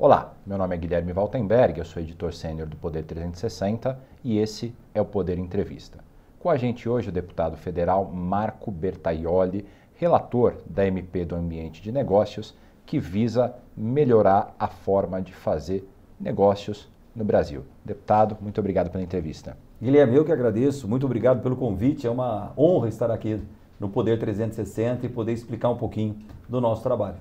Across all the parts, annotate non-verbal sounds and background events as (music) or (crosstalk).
Olá, meu nome é Guilherme Valtenberg, eu sou editor sênior do Poder 360 e esse é o Poder Entrevista. Com a gente hoje o deputado federal Marco Bertaioli, relator da MP do Ambiente de Negócios, que visa melhorar a forma de fazer negócios no Brasil. Deputado, muito obrigado pela entrevista. Guilherme, eu que agradeço, muito obrigado pelo convite, é uma honra estar aqui no Poder 360 e poder explicar um pouquinho do nosso trabalho.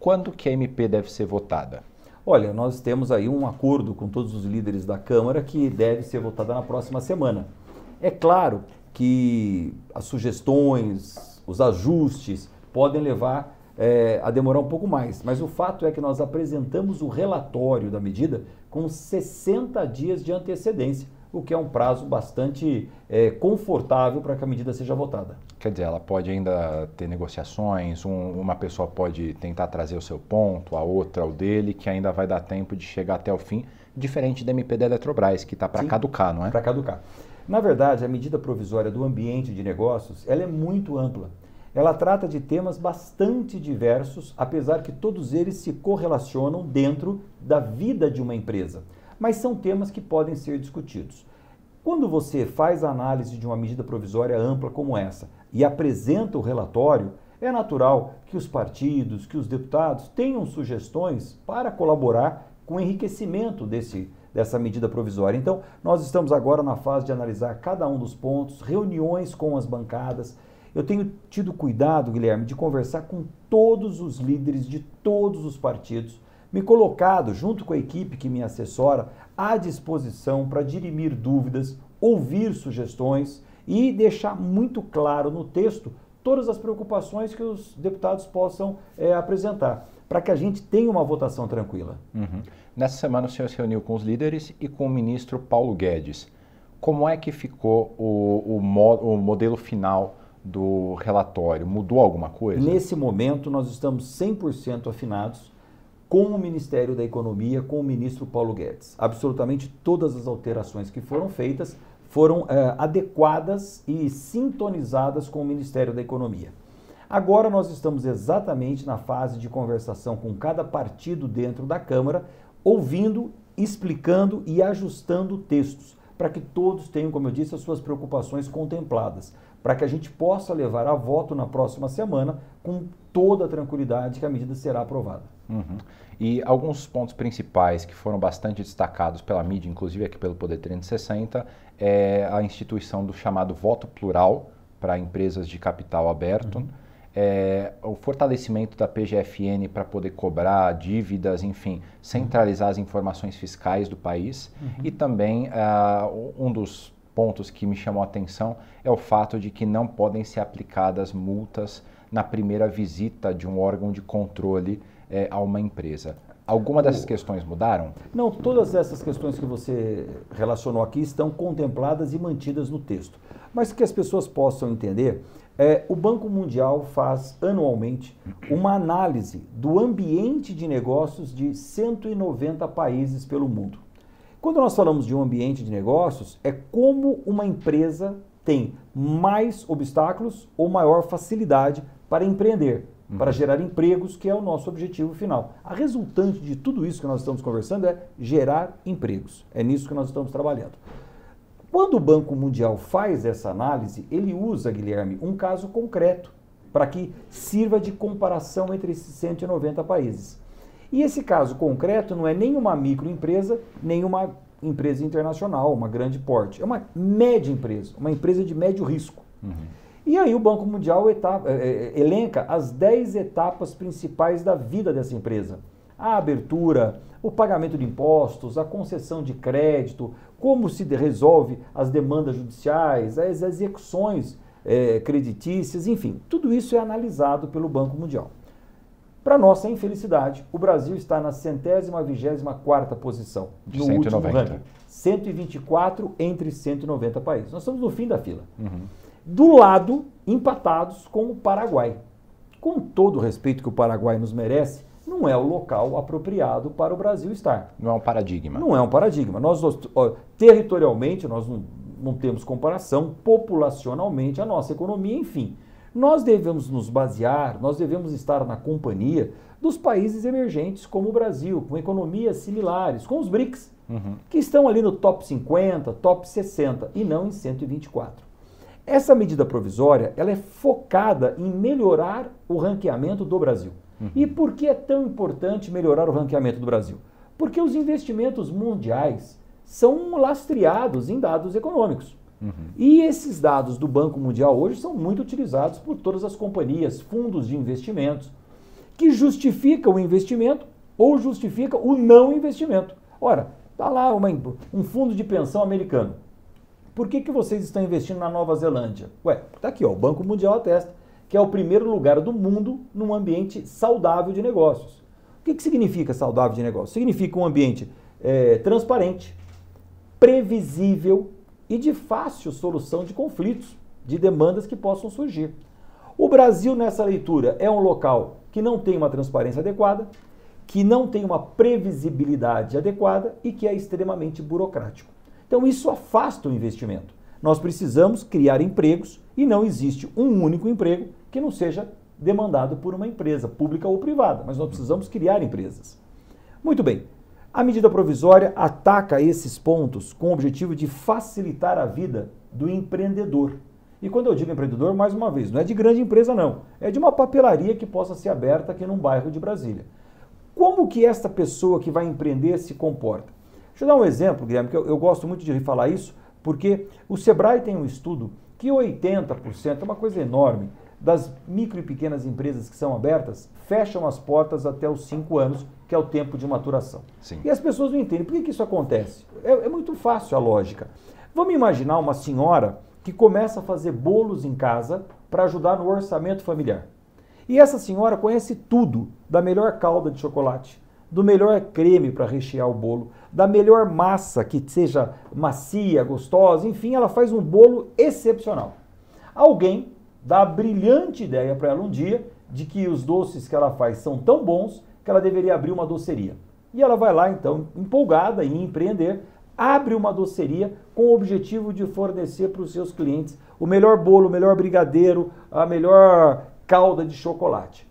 Quando que a MP deve ser votada? Olha, nós temos aí um acordo com todos os líderes da Câmara que deve ser votada na próxima semana. É claro que as sugestões, os ajustes podem levar é, a demorar um pouco mais, mas o fato é que nós apresentamos o relatório da medida com 60 dias de antecedência o que é um prazo bastante é, confortável para que a medida seja votada. Quer dizer, ela pode ainda ter negociações, um, uma pessoa pode tentar trazer o seu ponto, a outra o dele, que ainda vai dar tempo de chegar até o fim, diferente da MP da Eletrobras, que está para caducar, não é? Para caducar. Na verdade, a medida provisória do ambiente de negócios, ela é muito ampla. Ela trata de temas bastante diversos, apesar que todos eles se correlacionam dentro da vida de uma empresa mas são temas que podem ser discutidos. Quando você faz a análise de uma medida provisória ampla como essa e apresenta o relatório, é natural que os partidos, que os deputados tenham sugestões para colaborar com o enriquecimento desse, dessa medida provisória. Então, nós estamos agora na fase de analisar cada um dos pontos, reuniões com as bancadas. Eu tenho tido cuidado, Guilherme, de conversar com todos os líderes de todos os partidos me colocado, junto com a equipe que me assessora, à disposição para dirimir dúvidas, ouvir sugestões e deixar muito claro no texto todas as preocupações que os deputados possam é, apresentar, para que a gente tenha uma votação tranquila. Uhum. Nessa semana o senhor se reuniu com os líderes e com o ministro Paulo Guedes. Como é que ficou o, o, mo o modelo final do relatório? Mudou alguma coisa? Nesse momento, nós estamos 100% afinados com o Ministério da Economia, com o ministro Paulo Guedes. Absolutamente todas as alterações que foram feitas foram é, adequadas e sintonizadas com o Ministério da Economia. Agora nós estamos exatamente na fase de conversação com cada partido dentro da Câmara, ouvindo, explicando e ajustando textos, para que todos tenham, como eu disse, as suas preocupações contempladas, para que a gente possa levar a voto na próxima semana com toda a tranquilidade que a medida será aprovada. Uhum. E alguns pontos principais que foram bastante destacados pela mídia, inclusive aqui pelo Poder 360, é a instituição do chamado voto plural para empresas de capital aberto, uhum. é, o fortalecimento da PGFN para poder cobrar dívidas, enfim, centralizar as informações fiscais do país uhum. e também uh, um dos pontos que me chamou a atenção é o fato de que não podem ser aplicadas multas na primeira visita de um órgão de controle é, a uma empresa. Alguma dessas questões mudaram? Não, todas essas questões que você relacionou aqui estão contempladas e mantidas no texto. Mas que as pessoas possam entender, é, o Banco Mundial faz anualmente uma análise do ambiente de negócios de 190 países pelo mundo. Quando nós falamos de um ambiente de negócios, é como uma empresa tem mais obstáculos ou maior facilidade para empreender uhum. para gerar empregos, que é o nosso objetivo final. A resultante de tudo isso que nós estamos conversando é gerar empregos. É nisso que nós estamos trabalhando. Quando o Banco Mundial faz essa análise, ele usa, Guilherme, um caso concreto para que sirva de comparação entre esses 190 países. E esse caso concreto não é nem uma microempresa, nem uma empresa internacional, uma grande porte. É uma média empresa, uma empresa de médio risco. Uhum. E aí o Banco Mundial etapa, é, elenca as 10 etapas principais da vida dessa empresa. A abertura, o pagamento de impostos, a concessão de crédito, como se resolve as demandas judiciais, as execuções é, creditícias, enfim, tudo isso é analisado pelo Banco Mundial. Para nossa infelicidade, o Brasil está na centésima vigésima quarta posição no 190. último ranking. 124 entre 190 países. Nós estamos no fim da fila. Uhum do lado, empatados com o Paraguai. Com todo o respeito que o Paraguai nos merece, não é o local apropriado para o Brasil estar. Não é um paradigma. Não é um paradigma. Nós, ó, territorialmente, nós não, não temos comparação, populacionalmente, a nossa economia, enfim. Nós devemos nos basear, nós devemos estar na companhia dos países emergentes como o Brasil, com economias similares, com os BRICS, uhum. que estão ali no top 50, top 60 e não em 124. Essa medida provisória ela é focada em melhorar o ranqueamento do Brasil. Uhum. E por que é tão importante melhorar o ranqueamento do Brasil? Porque os investimentos mundiais são lastreados em dados econômicos. Uhum. E esses dados do Banco Mundial hoje são muito utilizados por todas as companhias, fundos de investimentos, que justificam o investimento ou justificam o não investimento. Ora, está lá uma, um fundo de pensão americano. Por que, que vocês estão investindo na Nova Zelândia? Ué, está aqui, ó, o Banco Mundial atesta que é o primeiro lugar do mundo num ambiente saudável de negócios. O que, que significa saudável de negócios? Significa um ambiente é, transparente, previsível e de fácil solução de conflitos, de demandas que possam surgir. O Brasil, nessa leitura, é um local que não tem uma transparência adequada, que não tem uma previsibilidade adequada e que é extremamente burocrático. Então, isso afasta o investimento. Nós precisamos criar empregos e não existe um único emprego que não seja demandado por uma empresa, pública ou privada, mas nós precisamos criar empresas. Muito bem. A medida provisória ataca esses pontos com o objetivo de facilitar a vida do empreendedor. E quando eu digo empreendedor, mais uma vez, não é de grande empresa não, é de uma papelaria que possa ser aberta aqui num bairro de Brasília. Como que esta pessoa que vai empreender se comporta? Deixa eu dar um exemplo, Guilherme, que eu, eu gosto muito de falar isso, porque o Sebrae tem um estudo que 80%, é uma coisa enorme, das micro e pequenas empresas que são abertas fecham as portas até os cinco anos, que é o tempo de maturação. Sim. E as pessoas não entendem. Por que, que isso acontece? É, é muito fácil a lógica. Vamos imaginar uma senhora que começa a fazer bolos em casa para ajudar no orçamento familiar. E essa senhora conhece tudo da melhor calda de chocolate, do melhor creme para rechear o bolo, da melhor massa que seja macia, gostosa, enfim, ela faz um bolo excepcional. Alguém dá a brilhante ideia para ela um dia de que os doces que ela faz são tão bons que ela deveria abrir uma doceria. E ela vai lá, então, empolgada em empreender, abre uma doceria com o objetivo de fornecer para os seus clientes o melhor bolo, o melhor brigadeiro, a melhor calda de chocolate.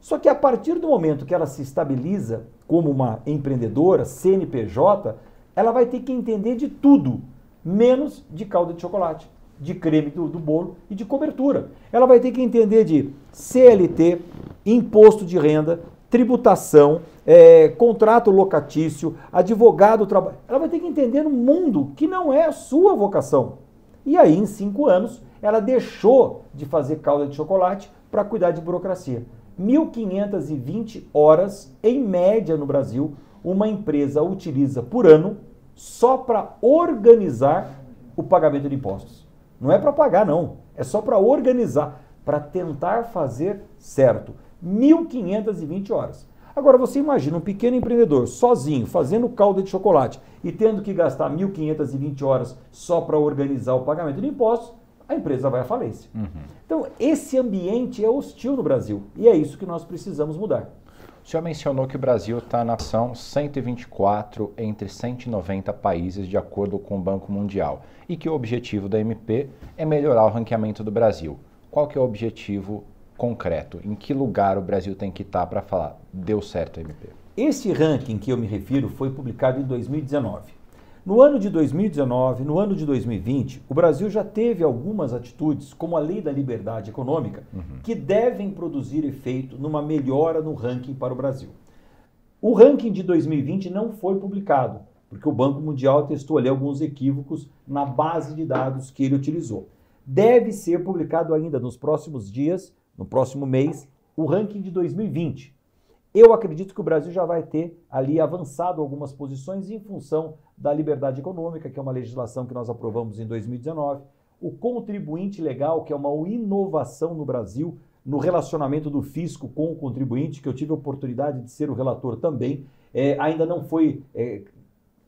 Só que a partir do momento que ela se estabiliza como uma empreendedora, CNPJ, ela vai ter que entender de tudo, menos de calda de chocolate, de creme do, do bolo e de cobertura. Ela vai ter que entender de CLT, imposto de renda, tributação, é, contrato locatício, advogado, trabalho. Ela vai ter que entender um mundo que não é a sua vocação. E aí, em cinco anos, ela deixou de fazer calda de chocolate para cuidar de burocracia. 1.520 horas, em média, no Brasil, uma empresa utiliza por ano só para organizar o pagamento de impostos. Não é para pagar, não. É só para organizar, para tentar fazer certo. 1.520 horas. Agora você imagina um pequeno empreendedor sozinho, fazendo calda de chocolate e tendo que gastar 1.520 horas só para organizar o pagamento de impostos, a empresa vai à falência. Uhum. Então, esse ambiente é hostil no Brasil e é isso que nós precisamos mudar. O senhor mencionou que o Brasil está na ação 124 entre 190 países, de acordo com o Banco Mundial, e que o objetivo da MP é melhorar o ranqueamento do Brasil. Qual que é o objetivo concreto? Em que lugar o Brasil tem que estar para falar deu certo a MP? Esse ranking que eu me refiro foi publicado em 2019. No ano de 2019, no ano de 2020, o Brasil já teve algumas atitudes, como a Lei da Liberdade Econômica, uhum. que devem produzir efeito numa melhora no ranking para o Brasil. O ranking de 2020 não foi publicado, porque o Banco Mundial testou ali alguns equívocos na base de dados que ele utilizou. Deve ser publicado ainda nos próximos dias, no próximo mês, o ranking de 2020. Eu acredito que o Brasil já vai ter ali avançado algumas posições em função da liberdade econômica, que é uma legislação que nós aprovamos em 2019, o contribuinte legal, que é uma inovação no Brasil no relacionamento do fisco com o contribuinte, que eu tive a oportunidade de ser o relator também, é, ainda não foi, é,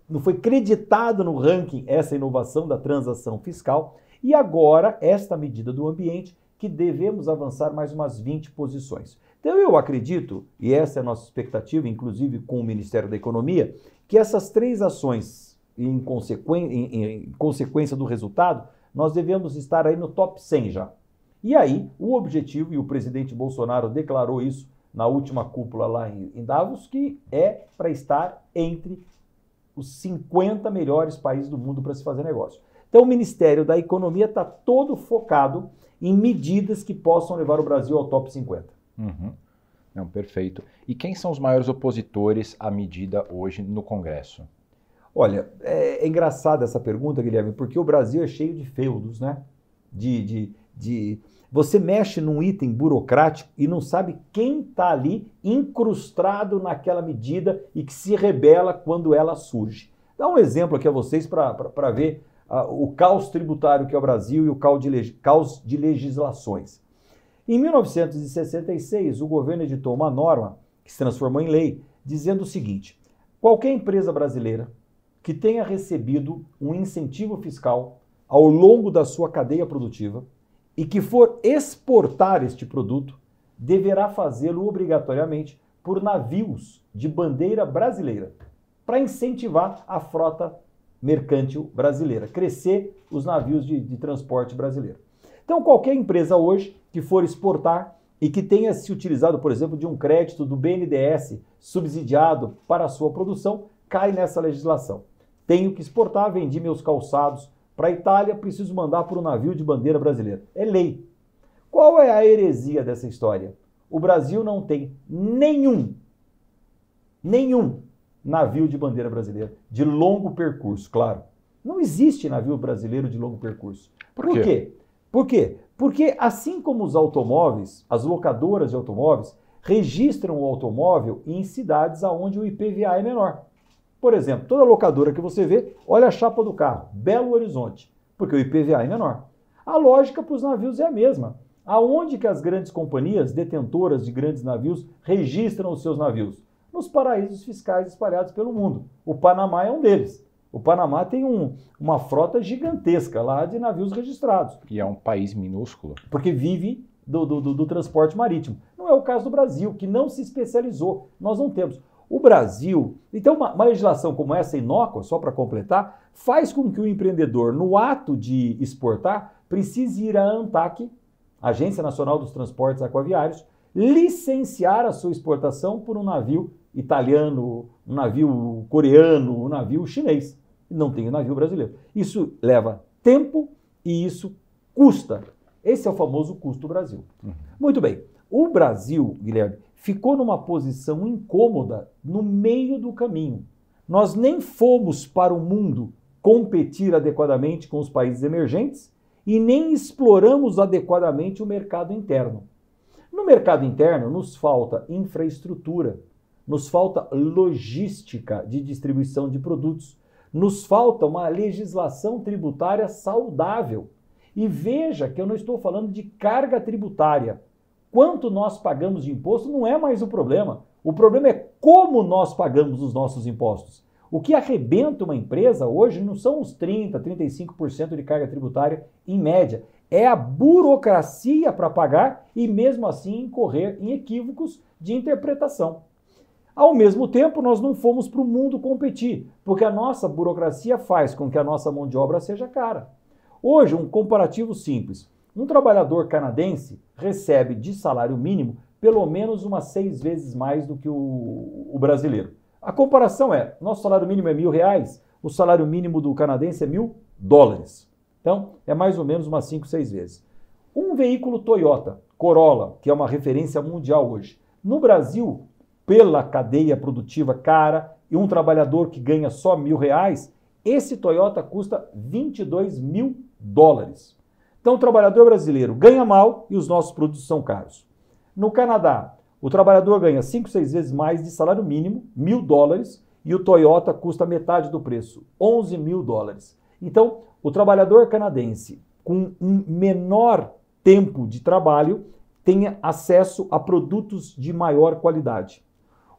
não foi creditado no ranking essa inovação da transação fiscal, e agora esta medida do ambiente, que devemos avançar mais umas 20 posições. Então eu acredito, e essa é a nossa expectativa, inclusive com o Ministério da Economia, que essas três ações, em, consequ... em, em consequência do resultado, nós devemos estar aí no top 100 já. E aí, o objetivo, e o presidente Bolsonaro declarou isso na última cúpula lá em, em Davos, que é para estar entre os 50 melhores países do mundo para se fazer negócio. Então, o Ministério da Economia está todo focado em medidas que possam levar o Brasil ao top 50. Uhum. Não, perfeito. E quem são os maiores opositores à medida hoje no Congresso? Olha, é, é engraçada essa pergunta, Guilherme, porque o Brasil é cheio de feudos, né? De, de, de... Você mexe num item burocrático e não sabe quem está ali incrustado naquela medida e que se rebela quando ela surge. Dá um exemplo aqui a vocês para ver uh, o caos tributário que é o Brasil e o caos de, caos de legislações. Em 1966, o governo editou uma norma que se transformou em lei, dizendo o seguinte: qualquer empresa brasileira que tenha recebido um incentivo fiscal ao longo da sua cadeia produtiva e que for exportar este produto, deverá fazê-lo obrigatoriamente por navios de bandeira brasileira, para incentivar a frota mercântil brasileira, crescer os navios de, de transporte brasileiro. Então, qualquer empresa hoje que for exportar e que tenha se utilizado, por exemplo, de um crédito do BNDES subsidiado para a sua produção, cai nessa legislação. Tenho que exportar, vendi meus calçados para a Itália, preciso mandar por um navio de bandeira brasileira. É lei. Qual é a heresia dessa história? O Brasil não tem nenhum, nenhum navio de bandeira brasileira de longo percurso, claro. Não existe navio brasileiro de longo percurso. Por, Por quê? Por quê? Porque assim como os automóveis, as locadoras de automóveis registram o automóvel em cidades onde o IPVA é menor. Por exemplo, toda locadora que você vê, olha a chapa do carro, Belo Horizonte, porque o IPVA é menor. A lógica para os navios é a mesma. Aonde que as grandes companhias detentoras de grandes navios registram os seus navios? Nos paraísos fiscais espalhados pelo mundo. O Panamá é um deles. O Panamá tem um, uma frota gigantesca lá de navios registrados. E é um país minúsculo. Porque vive do, do, do, do transporte marítimo. Não é o caso do Brasil, que não se especializou. Nós não temos. O Brasil, então uma, uma legislação como essa inócua, só para completar, faz com que o empreendedor, no ato de exportar, precise ir à ANTAC, Agência Nacional dos Transportes Aquaviários, licenciar a sua exportação por um navio italiano, um navio coreano, um navio chinês não tem o navio brasileiro. Isso leva tempo e isso custa. Esse é o famoso custo Brasil. Uhum. Muito bem. O Brasil, Guilherme, ficou numa posição incômoda no meio do caminho. Nós nem fomos para o mundo competir adequadamente com os países emergentes e nem exploramos adequadamente o mercado interno. No mercado interno, nos falta infraestrutura, nos falta logística de distribuição de produtos, nos falta uma legislação tributária saudável. E veja que eu não estou falando de carga tributária. Quanto nós pagamos de imposto não é mais o problema. O problema é como nós pagamos os nossos impostos. O que arrebenta uma empresa hoje não são os 30%, 35% de carga tributária em média. É a burocracia para pagar e, mesmo assim, incorrer em equívocos de interpretação. Ao mesmo tempo, nós não fomos para o mundo competir, porque a nossa burocracia faz com que a nossa mão de obra seja cara. Hoje, um comparativo simples: um trabalhador canadense recebe de salário mínimo pelo menos umas seis vezes mais do que o, o brasileiro. A comparação é: nosso salário mínimo é mil reais, o salário mínimo do canadense é mil dólares. Então, é mais ou menos umas cinco, seis vezes. Um veículo Toyota Corolla, que é uma referência mundial hoje, no Brasil pela cadeia produtiva cara e um trabalhador que ganha só mil reais, esse Toyota custa 22 mil dólares. Então, o trabalhador brasileiro ganha mal e os nossos produtos são caros. No Canadá, o trabalhador ganha 5, 6 vezes mais de salário mínimo, mil dólares, e o Toyota custa metade do preço, 11 mil dólares. Então, o trabalhador canadense, com um menor tempo de trabalho, tem acesso a produtos de maior qualidade.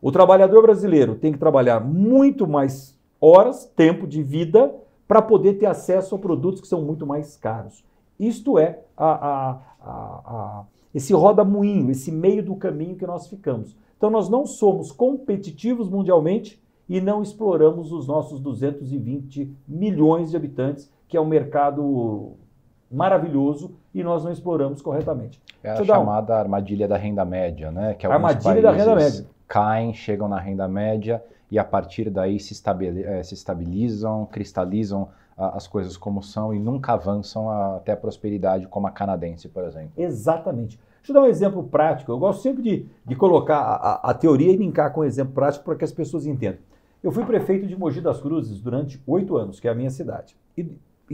O trabalhador brasileiro tem que trabalhar muito mais horas, tempo de vida, para poder ter acesso a produtos que são muito mais caros. Isto é a, a, a, esse roda-moinho, esse meio do caminho que nós ficamos. Então, nós não somos competitivos mundialmente e não exploramos os nossos 220 milhões de habitantes, que é um mercado maravilhoso e nós não exploramos corretamente. É a chamada um... armadilha da renda média, né? Que armadilha da renda média. Caem, chegam na renda média e a partir daí se. Eh, estabilizam, cristalizam as coisas como são e nunca avançam até a prosperidade, como a canadense, por exemplo. Exatamente. Deixa eu dar um exemplo prático. Eu gosto sempre de, de colocar a, a, teoria e linkar com um exemplo prático para que as pessoas entendam. Eu fui prefeito de Mogi das Cruzes durante oito anos, que é a minha cidade. E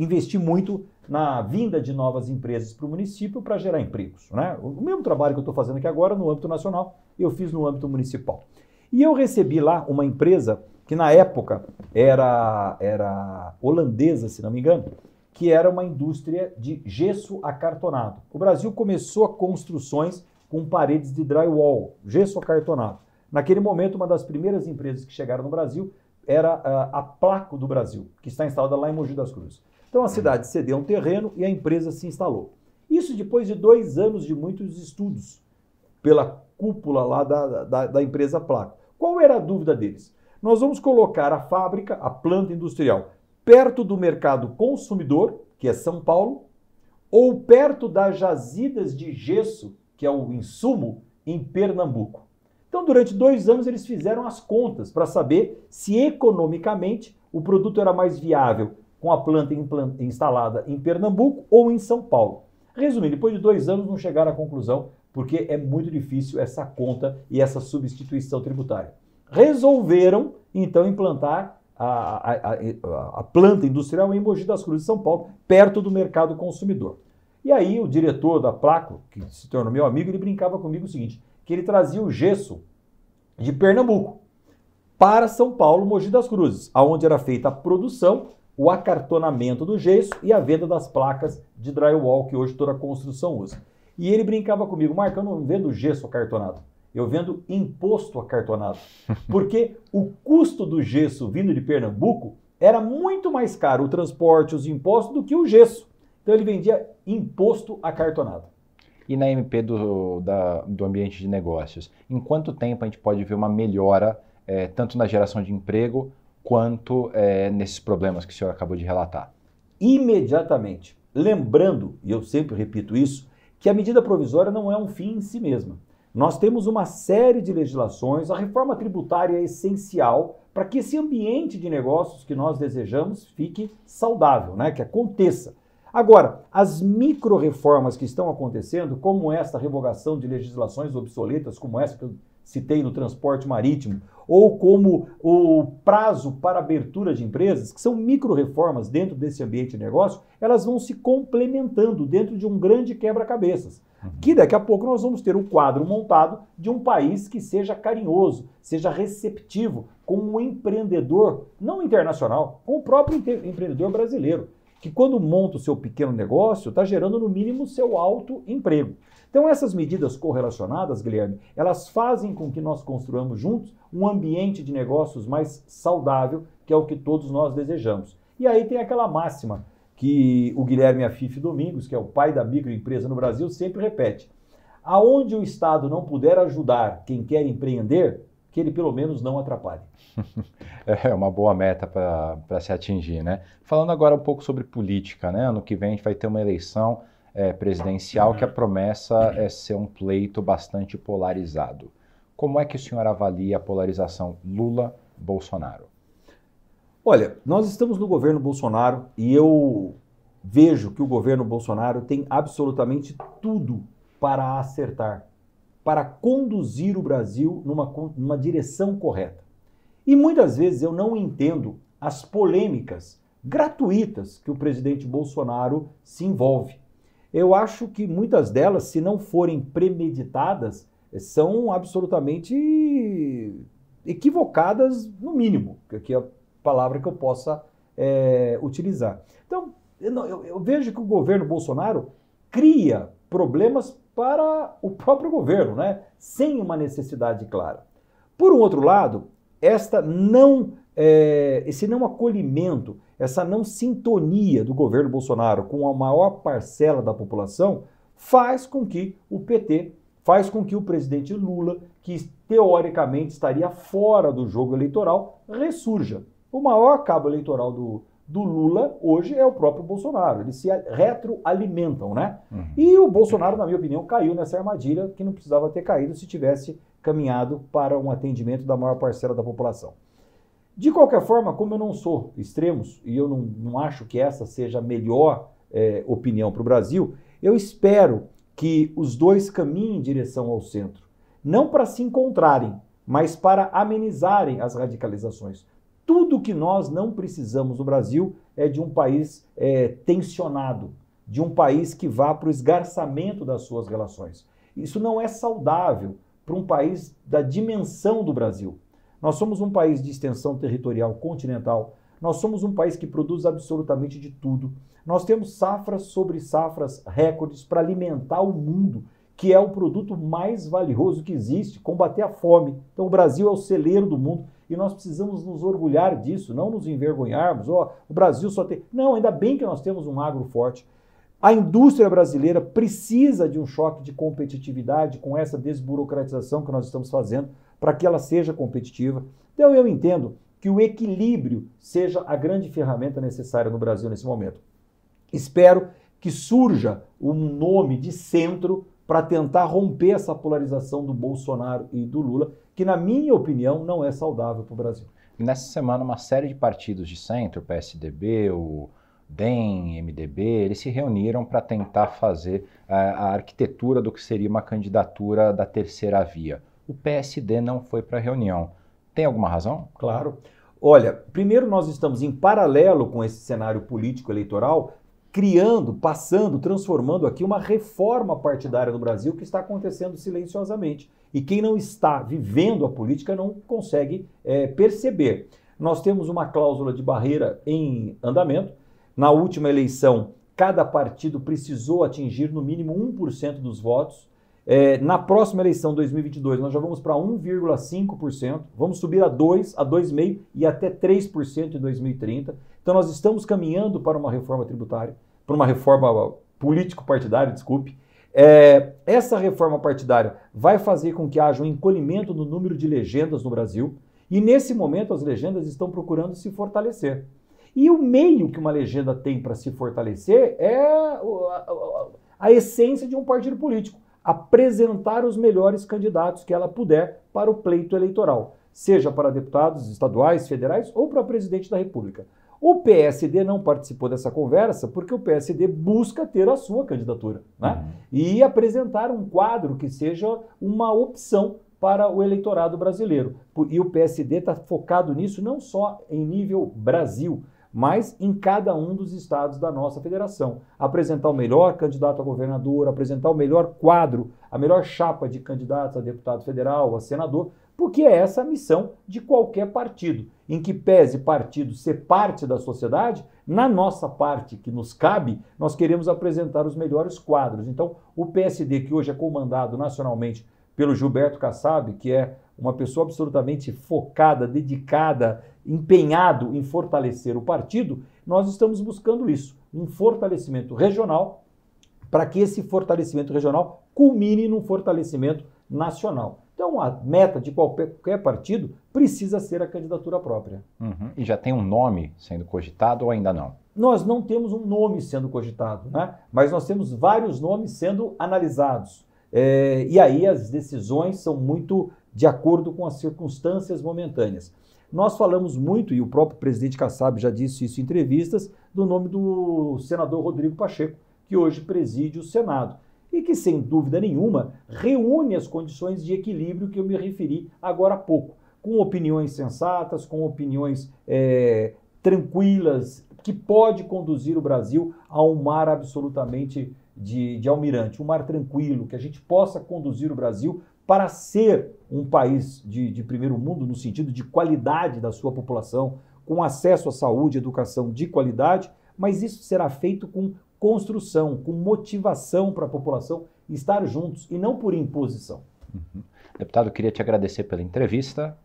investi muito na vinda de novas empresas para o município para gerar empregos. Né? O mesmo trabalho que eu estou fazendo aqui agora no âmbito nacional, eu fiz no âmbito municipal. E eu recebi lá uma empresa que na época era, era holandesa, se não me engano, que era uma indústria de gesso acartonado. O Brasil começou a construções com paredes de drywall, gesso acartonado. Naquele momento, uma das primeiras empresas que chegaram no Brasil era a, a Placo do Brasil, que está instalada lá em Mogi das Cruzes. Então a cidade cedeu um terreno e a empresa se instalou. Isso depois de dois anos de muitos estudos pela cúpula lá da, da, da empresa Placo. Qual era a dúvida deles? Nós vamos colocar a fábrica, a planta industrial, perto do mercado consumidor, que é São Paulo, ou perto das jazidas de gesso, que é o insumo, em Pernambuco. Então, durante dois anos, eles fizeram as contas para saber se economicamente o produto era mais viável com a planta instalada em Pernambuco ou em São Paulo. Resumindo, depois de dois anos não chegaram à conclusão, porque é muito difícil essa conta e essa substituição tributária. Resolveram, então, implantar a, a, a, a planta industrial em Mogi das Cruzes, São Paulo, perto do mercado consumidor. E aí o diretor da Placo, que se tornou meu amigo, ele brincava comigo o seguinte, que ele trazia o gesso de Pernambuco para São Paulo, Mogi das Cruzes, aonde era feita a produção o acartonamento do gesso e a venda das placas de drywall que hoje toda a construção usa. E ele brincava comigo, Marco, eu não vendo gesso acartonado, eu vendo imposto acartonado. (laughs) Porque o custo do gesso vindo de Pernambuco era muito mais caro o transporte, os impostos, do que o gesso. Então ele vendia imposto acartonado. E na MP do, da, do ambiente de negócios, em quanto tempo a gente pode ver uma melhora, é, tanto na geração de emprego quanto é, nesses problemas que o senhor acabou de relatar? Imediatamente. Lembrando, e eu sempre repito isso, que a medida provisória não é um fim em si mesma. Nós temos uma série de legislações, a reforma tributária é essencial para que esse ambiente de negócios que nós desejamos fique saudável, né? que aconteça. Agora, as micro-reformas que estão acontecendo, como esta revogação de legislações obsoletas, como essa que eu citei no transporte marítimo, ou como o prazo para abertura de empresas, que são micro-reformas dentro desse ambiente de negócio, elas vão se complementando dentro de um grande quebra-cabeças. Uhum. Que daqui a pouco nós vamos ter um quadro montado de um país que seja carinhoso, seja receptivo com o um empreendedor, não internacional, com o próprio empreendedor brasileiro, que quando monta o seu pequeno negócio, está gerando no mínimo seu alto emprego. Então, essas medidas correlacionadas, Guilherme, elas fazem com que nós construamos juntos um ambiente de negócios mais saudável, que é o que todos nós desejamos. E aí tem aquela máxima que o Guilherme Afife Domingos, que é o pai da microempresa no Brasil, sempre repete: aonde o Estado não puder ajudar quem quer empreender, que ele pelo menos não atrapalhe. (laughs) É uma boa meta para se atingir, né? Falando agora um pouco sobre política, né? Ano que vem a gente vai ter uma eleição é, presidencial que a promessa é ser um pleito bastante polarizado. Como é que o senhor avalia a polarização Lula-Bolsonaro? Olha, nós estamos no governo Bolsonaro e eu vejo que o governo Bolsonaro tem absolutamente tudo para acertar, para conduzir o Brasil numa, numa direção correta. E muitas vezes eu não entendo as polêmicas gratuitas que o presidente Bolsonaro se envolve. Eu acho que muitas delas, se não forem premeditadas, são absolutamente equivocadas, no mínimo, que é a palavra que eu possa é, utilizar. Então, eu, eu vejo que o governo Bolsonaro cria problemas para o próprio governo, né? sem uma necessidade clara. Por um outro lado, esta não, é, esse não acolhimento essa não sintonia do governo Bolsonaro com a maior parcela da população faz com que o PT, faz com que o presidente Lula, que teoricamente estaria fora do jogo eleitoral, ressurja. O maior cabo eleitoral do, do Lula hoje é o próprio Bolsonaro. Eles se retroalimentam, né? Uhum. E o Bolsonaro, na minha opinião, caiu nessa armadilha que não precisava ter caído se tivesse caminhado para um atendimento da maior parcela da população. De qualquer forma, como eu não sou extremos e eu não, não acho que essa seja a melhor é, opinião para o Brasil, eu espero que os dois caminhem em direção ao centro. Não para se encontrarem, mas para amenizarem as radicalizações. Tudo que nós não precisamos no Brasil é de um país é, tensionado, de um país que vá para o esgarçamento das suas relações. Isso não é saudável para um país da dimensão do Brasil. Nós somos um país de extensão territorial continental, nós somos um país que produz absolutamente de tudo. Nós temos safras sobre safras recordes para alimentar o mundo, que é o produto mais valioso que existe, combater a fome. Então o Brasil é o celeiro do mundo e nós precisamos nos orgulhar disso, não nos envergonharmos. Oh, o Brasil só tem. Não, ainda bem que nós temos um agro forte. A indústria brasileira precisa de um choque de competitividade com essa desburocratização que nós estamos fazendo para que ela seja competitiva. Então eu entendo que o equilíbrio seja a grande ferramenta necessária no Brasil nesse momento. Espero que surja um nome de centro para tentar romper essa polarização do Bolsonaro e do Lula, que, na minha opinião, não é saudável para o Brasil. Nessa semana, uma série de partidos de centro, PSDB, o DEM, MDB, eles se reuniram para tentar fazer uh, a arquitetura do que seria uma candidatura da terceira via. O PSD não foi para a reunião. Tem alguma razão? Claro. Olha, primeiro nós estamos em paralelo com esse cenário político eleitoral, criando, passando, transformando aqui uma reforma partidária no Brasil que está acontecendo silenciosamente. E quem não está vivendo a política não consegue é, perceber. Nós temos uma cláusula de barreira em andamento. Na última eleição, cada partido precisou atingir no mínimo 1% dos votos. É, na próxima eleição, 2022, nós já vamos para 1,5%, vamos subir a 2%, a 2,5% e até 3% em 2030. Então, nós estamos caminhando para uma reforma tributária, para uma reforma político-partidária, desculpe. É, essa reforma partidária vai fazer com que haja um encolhimento no número de legendas no Brasil, e nesse momento as legendas estão procurando se fortalecer. E o meio que uma legenda tem para se fortalecer é a, a, a essência de um partido político apresentar os melhores candidatos que ela puder para o pleito eleitoral, seja para deputados estaduais, federais ou para presidente da República. O PSD não participou dessa conversa porque o PSD busca ter a sua candidatura né? Uhum. e apresentar um quadro que seja uma opção para o eleitorado brasileiro. E o PSD está focado nisso não só em nível Brasil, mas em cada um dos estados da nossa federação. Apresentar o melhor candidato a governador, apresentar o melhor quadro, a melhor chapa de candidatos a deputado federal, a senador, porque é essa a missão de qualquer partido. Em que pese partido ser parte da sociedade, na nossa parte que nos cabe, nós queremos apresentar os melhores quadros. Então, o PSD, que hoje é comandado nacionalmente pelo Gilberto Kassab, que é uma pessoa absolutamente focada, dedicada, empenhado em fortalecer o partido, nós estamos buscando isso, um fortalecimento regional, para que esse fortalecimento regional culmine num fortalecimento nacional. Então, a meta de qualquer, qualquer partido precisa ser a candidatura própria. Uhum. E já tem um nome sendo cogitado ou ainda não? Nós não temos um nome sendo cogitado, né? mas nós temos vários nomes sendo analisados. É, e aí as decisões são muito de acordo com as circunstâncias momentâneas. Nós falamos muito, e o próprio presidente Kassab já disse isso em entrevistas, do nome do senador Rodrigo Pacheco, que hoje preside o Senado. E que, sem dúvida nenhuma, reúne as condições de equilíbrio que eu me referi agora há pouco, com opiniões sensatas, com opiniões é, tranquilas, que pode conduzir o Brasil a um mar absolutamente de, de almirante, um mar tranquilo, que a gente possa conduzir o Brasil para ser um país de, de primeiro mundo, no sentido de qualidade da sua população, com acesso à saúde e educação de qualidade, mas isso será feito com construção, com motivação para a população estar juntos e não por imposição. Uhum. Deputado, queria te agradecer pela entrevista.